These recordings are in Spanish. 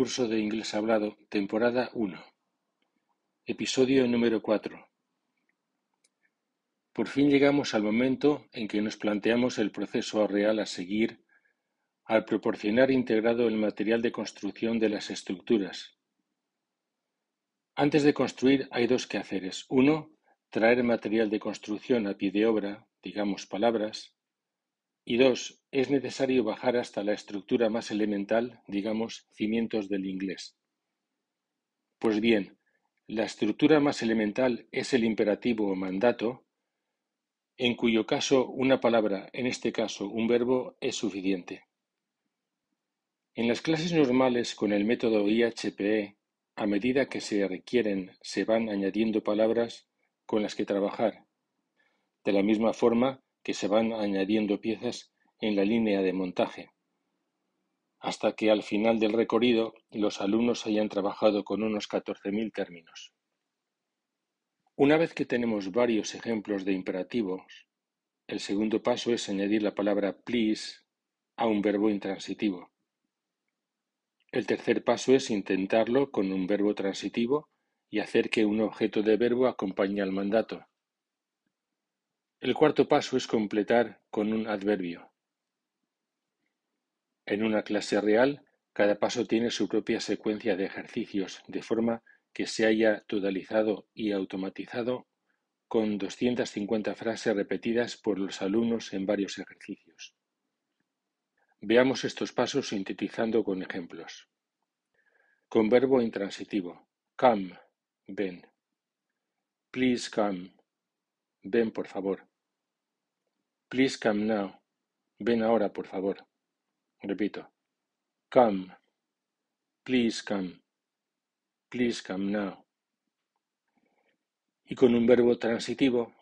Curso de Inglés Hablado, temporada 1. Episodio número 4. Por fin llegamos al momento en que nos planteamos el proceso real a seguir al proporcionar integrado el material de construcción de las estructuras. Antes de construir hay dos quehaceres. Uno, traer material de construcción a pie de obra, digamos palabras, y dos, es necesario bajar hasta la estructura más elemental, digamos, cimientos del inglés. Pues bien, la estructura más elemental es el imperativo o mandato, en cuyo caso una palabra, en este caso un verbo, es suficiente. En las clases normales con el método IHPE, a medida que se requieren, se van añadiendo palabras con las que trabajar. De la misma forma, que se van añadiendo piezas en la línea de montaje, hasta que al final del recorrido los alumnos hayan trabajado con unos 14.000 términos. Una vez que tenemos varios ejemplos de imperativos, el segundo paso es añadir la palabra please a un verbo intransitivo. El tercer paso es intentarlo con un verbo transitivo y hacer que un objeto de verbo acompañe al mandato. El cuarto paso es completar con un adverbio. En una clase real, cada paso tiene su propia secuencia de ejercicios, de forma que se haya totalizado y automatizado con 250 frases repetidas por los alumnos en varios ejercicios. Veamos estos pasos sintetizando con ejemplos. Con verbo intransitivo. Come, ven. Please come. Ven, por favor. Please come now. Ven ahora, por favor. Repito. Come. Please come. Please come now. Y con un verbo transitivo.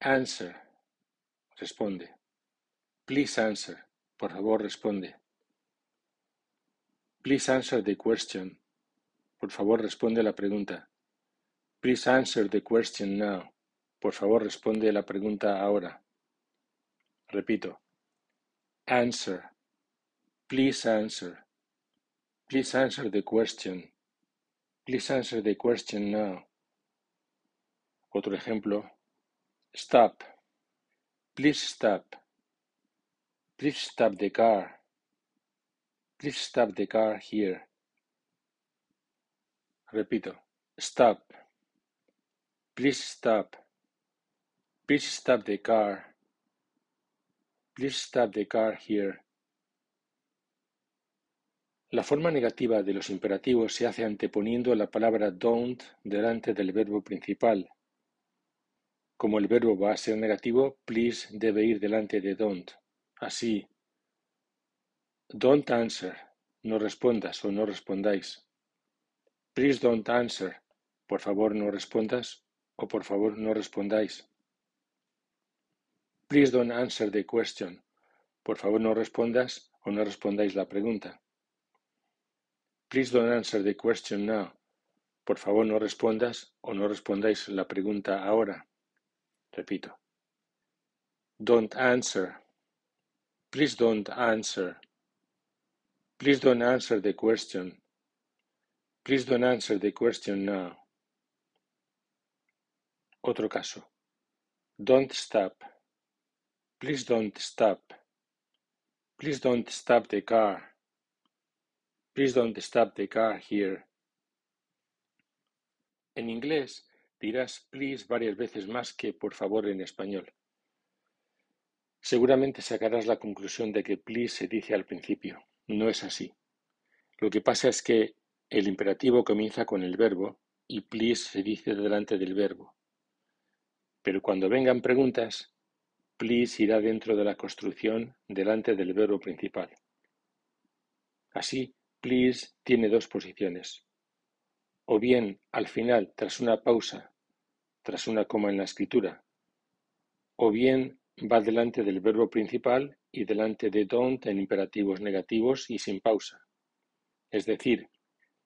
Answer. Responde. Please answer. Por favor, responde. Please answer the question. Por favor, responde la pregunta. Please answer the question now. Por favor, responde la pregunta ahora. Repito. Answer. Please answer. Please answer the question. Please answer the question now. Otro ejemplo. Stop. Please stop. Please stop the car. Please stop the car here. Repito. Stop. Please stop. Please stop the car. Please stop the car here. La forma negativa de los imperativos se hace anteponiendo la palabra don't delante del verbo principal. Como el verbo va a ser negativo, please debe ir delante de don't. Así, don't answer, no respondas o no respondáis. Please don't answer, por favor no respondas o por favor no respondáis. Please don't answer the question. Por favor, no respondas o no respondáis la pregunta. Please don't answer the question now. Por favor, no respondas o no respondáis la pregunta ahora. Repito. Don't answer. Please don't answer. Please don't answer the question. Please don't answer the question now. Otro caso. Don't stop. Please don't stop. Please don't stop the car. Please don't stop the car here. En inglés dirás please varias veces más que por favor en español. Seguramente sacarás la conclusión de que please se dice al principio. No es así. Lo que pasa es que el imperativo comienza con el verbo y please se dice delante del verbo. Pero cuando vengan preguntas, Please irá dentro de la construcción delante del verbo principal. Así, please tiene dos posiciones. O bien al final, tras una pausa, tras una coma en la escritura. O bien va delante del verbo principal y delante de don't en imperativos negativos y sin pausa. Es decir,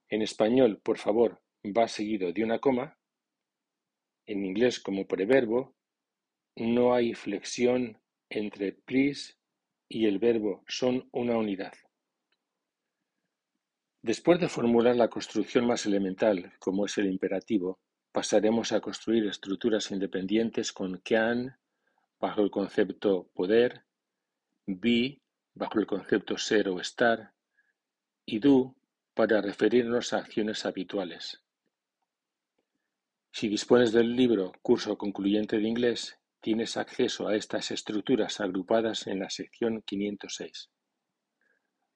en español, por favor, va seguido de una coma. En inglés como preverbo no hay flexión entre please y el verbo, son una unidad. Después de formular la construcción más elemental, como es el imperativo, pasaremos a construir estructuras independientes con can bajo el concepto poder, be bajo el concepto ser o estar y do para referirnos a acciones habituales. Si dispones del libro Curso Concluyente de Inglés, tienes acceso a estas estructuras agrupadas en la sección 506.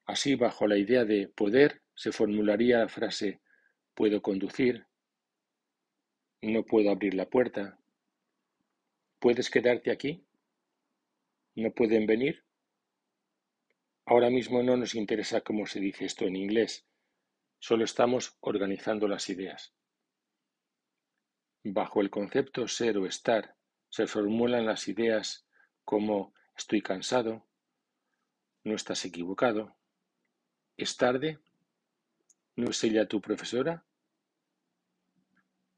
Así, bajo la idea de poder, se formularía la frase puedo conducir, no puedo abrir la puerta, ¿puedes quedarte aquí? ¿No pueden venir? Ahora mismo no nos interesa cómo se dice esto en inglés, solo estamos organizando las ideas. Bajo el concepto ser o estar se formulan las ideas como estoy cansado, no estás equivocado, es tarde, no es ella tu profesora.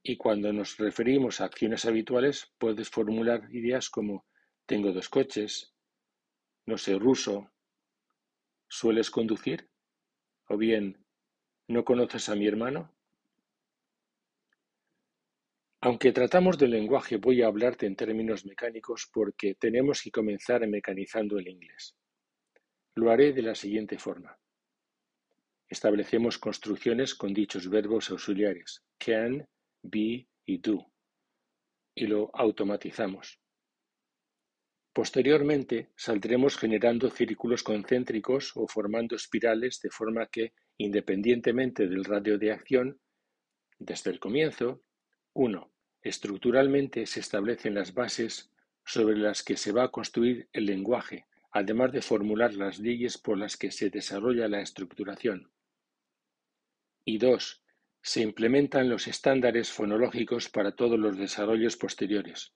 Y cuando nos referimos a acciones habituales, puedes formular ideas como tengo dos coches, no sé ruso, ¿sueles conducir? O bien, ¿no conoces a mi hermano? Aunque tratamos del lenguaje, voy a hablarte en términos mecánicos porque tenemos que comenzar mecanizando el inglés. Lo haré de la siguiente forma. Establecemos construcciones con dichos verbos auxiliares can, be y do y lo automatizamos. Posteriormente saldremos generando círculos concéntricos o formando espirales de forma que, independientemente del radio de acción, desde el comienzo, 1. Estructuralmente se establecen las bases sobre las que se va a construir el lenguaje, además de formular las leyes por las que se desarrolla la estructuración. Y dos, se implementan los estándares fonológicos para todos los desarrollos posteriores.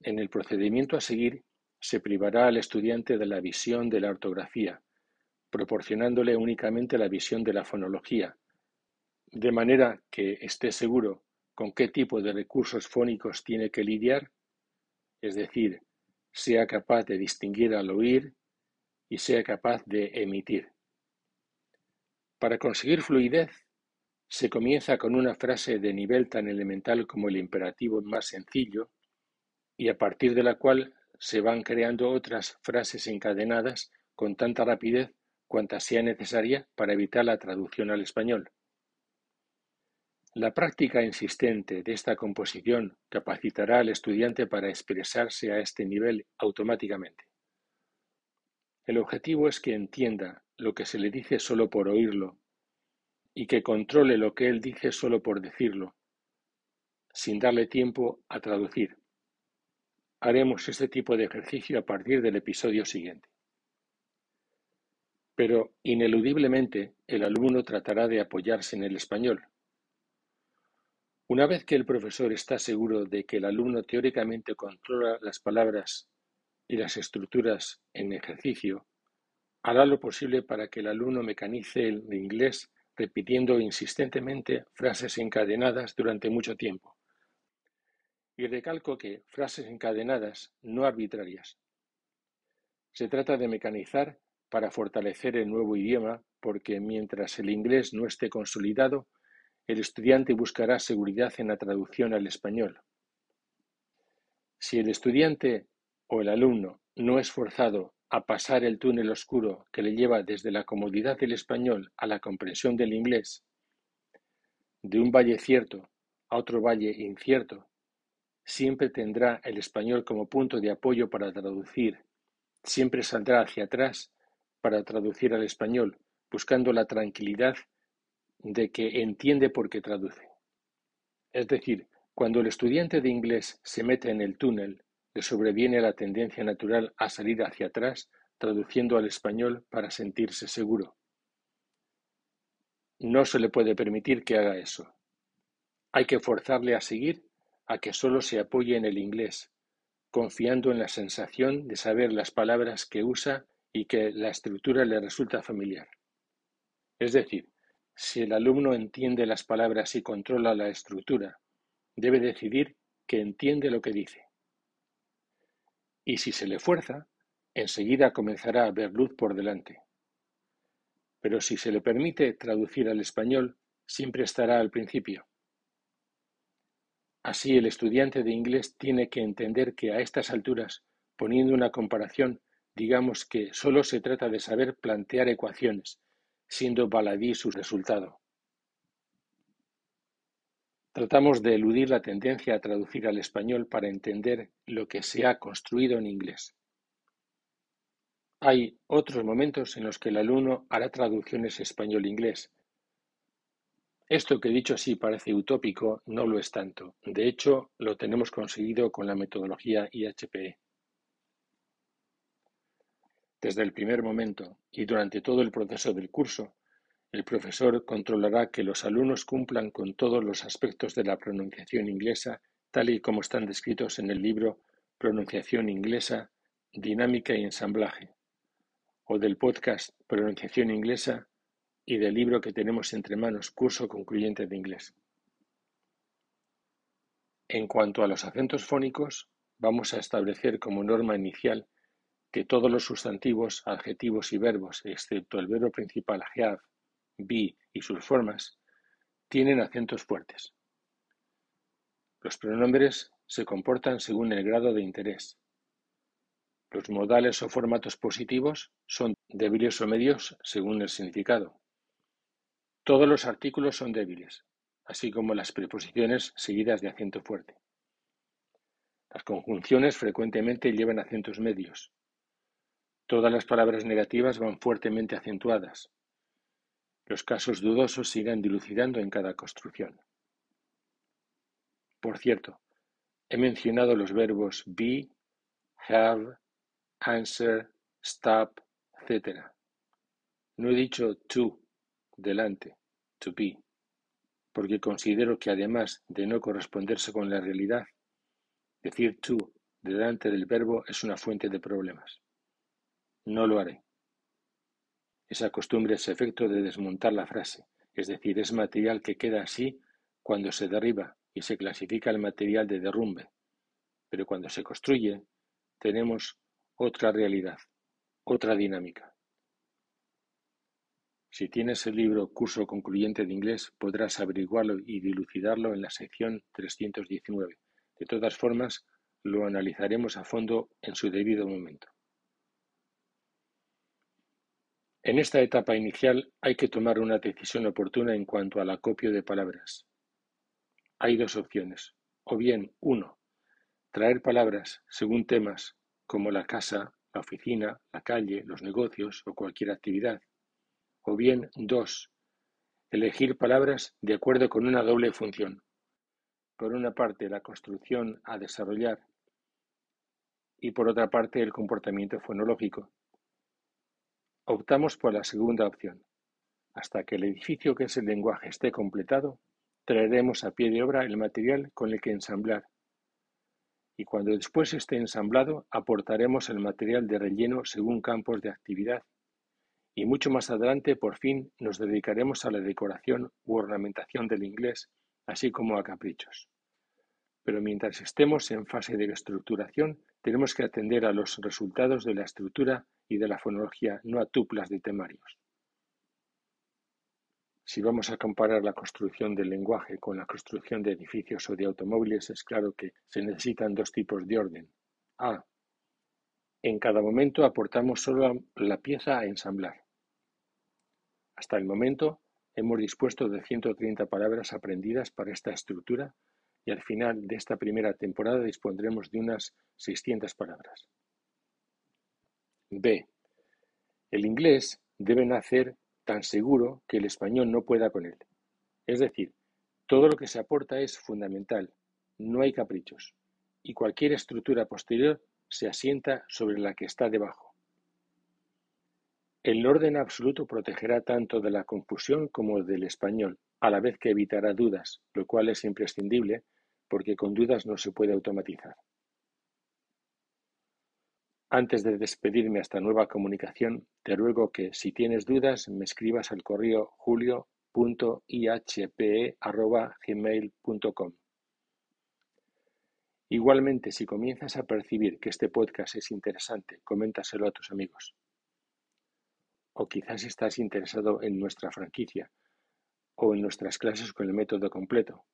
En el procedimiento a seguir, se privará al estudiante de la visión de la ortografía, proporcionándole únicamente la visión de la fonología, de manera que esté seguro con qué tipo de recursos fónicos tiene que lidiar, es decir, sea capaz de distinguir al oír y sea capaz de emitir. Para conseguir fluidez, se comienza con una frase de nivel tan elemental como el imperativo más sencillo, y a partir de la cual se van creando otras frases encadenadas con tanta rapidez cuanta sea necesaria para evitar la traducción al español. La práctica insistente de esta composición capacitará al estudiante para expresarse a este nivel automáticamente. El objetivo es que entienda lo que se le dice solo por oírlo y que controle lo que él dice solo por decirlo, sin darle tiempo a traducir. Haremos este tipo de ejercicio a partir del episodio siguiente. Pero, ineludiblemente, el alumno tratará de apoyarse en el español. Una vez que el profesor está seguro de que el alumno teóricamente controla las palabras y las estructuras en ejercicio, hará lo posible para que el alumno mecanice el inglés repitiendo insistentemente frases encadenadas durante mucho tiempo. Y recalco que frases encadenadas, no arbitrarias. Se trata de mecanizar para fortalecer el nuevo idioma porque mientras el inglés no esté consolidado, el estudiante buscará seguridad en la traducción al español. Si el estudiante o el alumno no es forzado a pasar el túnel oscuro que le lleva desde la comodidad del español a la comprensión del inglés, de un valle cierto a otro valle incierto, Siempre tendrá el español como punto de apoyo para traducir, siempre saldrá hacia atrás para traducir al español, buscando la tranquilidad de que entiende por qué traduce. Es decir, cuando el estudiante de inglés se mete en el túnel, le sobreviene la tendencia natural a salir hacia atrás traduciendo al español para sentirse seguro. No se le puede permitir que haga eso. Hay que forzarle a seguir a que solo se apoye en el inglés, confiando en la sensación de saber las palabras que usa y que la estructura le resulta familiar. Es decir, si el alumno entiende las palabras y controla la estructura, debe decidir que entiende lo que dice. Y si se le fuerza, enseguida comenzará a ver luz por delante. pero si se le permite traducir al español, siempre estará al principio. Así el estudiante de inglés tiene que entender que a estas alturas, poniendo una comparación, digamos que solo se trata de saber plantear ecuaciones, siendo baladí su resultado. Tratamos de eludir la tendencia a traducir al español para entender lo que se ha construido en inglés. Hay otros momentos en los que el alumno hará traducciones español-inglés. Esto que dicho así parece utópico no lo es tanto. De hecho, lo tenemos conseguido con la metodología IHPE. Desde el primer momento y durante todo el proceso del curso, el profesor controlará que los alumnos cumplan con todos los aspectos de la pronunciación inglesa tal y como están descritos en el libro Pronunciación inglesa, dinámica y ensamblaje, o del podcast Pronunciación Inglesa y del libro que tenemos entre manos Curso Concluyente de Inglés. En cuanto a los acentos fónicos, vamos a establecer como norma inicial que todos los sustantivos, adjetivos y verbos, excepto el verbo principal have, be y sus formas, tienen acentos fuertes. Los pronombres se comportan según el grado de interés, los modales o formatos positivos son débiles o medios según el significado. Todos los artículos son débiles, así como las preposiciones seguidas de acento fuerte. Las conjunciones frecuentemente llevan acentos medios. Todas las palabras negativas van fuertemente acentuadas. Los casos dudosos se dilucidando en cada construcción. Por cierto, he mencionado los verbos be, have, answer, stop, etc. No he dicho to delante, to be, porque considero que además de no corresponderse con la realidad, decir to delante del verbo es una fuente de problemas. No lo haré. Esa costumbre es efecto de desmontar la frase, es decir, es material que queda así cuando se derriba y se clasifica el material de derrumbe, pero cuando se construye tenemos otra realidad, otra dinámica. Si tienes el libro Curso Concluyente de Inglés, podrás averiguarlo y dilucidarlo en la sección 319. De todas formas, lo analizaremos a fondo en su debido momento. En esta etapa inicial hay que tomar una decisión oportuna en cuanto al acopio de palabras. Hay dos opciones. O bien, uno, traer palabras según temas como la casa, la oficina, la calle, los negocios o cualquier actividad. O bien, dos, elegir palabras de acuerdo con una doble función. Por una parte, la construcción a desarrollar y por otra parte, el comportamiento fonológico. Optamos por la segunda opción. Hasta que el edificio que es el lenguaje esté completado, traeremos a pie de obra el material con el que ensamblar y cuando después esté ensamblado aportaremos el material de relleno según campos de actividad y mucho más adelante por fin nos dedicaremos a la decoración u ornamentación del inglés, así como a caprichos. Pero mientras estemos en fase de estructuración, tenemos que atender a los resultados de la estructura y de la fonología, no a tuplas de temarios. Si vamos a comparar la construcción del lenguaje con la construcción de edificios o de automóviles, es claro que se necesitan dos tipos de orden. A. En cada momento aportamos solo la pieza a ensamblar. Hasta el momento hemos dispuesto de 130 palabras aprendidas para esta estructura y al final de esta primera temporada dispondremos de unas 600 palabras. B. El inglés debe nacer tan seguro que el español no pueda con él. Es decir, todo lo que se aporta es fundamental, no hay caprichos, y cualquier estructura posterior se asienta sobre la que está debajo. El orden absoluto protegerá tanto de la confusión como del español, a la vez que evitará dudas, lo cual es imprescindible porque con dudas no se puede automatizar. Antes de despedirme hasta nueva comunicación, te ruego que, si tienes dudas, me escribas al correo julio.ihpe.gmail.com. Igualmente, si comienzas a percibir que este podcast es interesante, coméntaselo a tus amigos. o quizás estás interesado en nuestra franquicia o en nuestras clases con el método completo.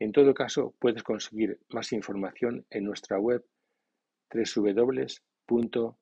En todo caso, puedes conseguir más información en nuestra web www.ihpe.es.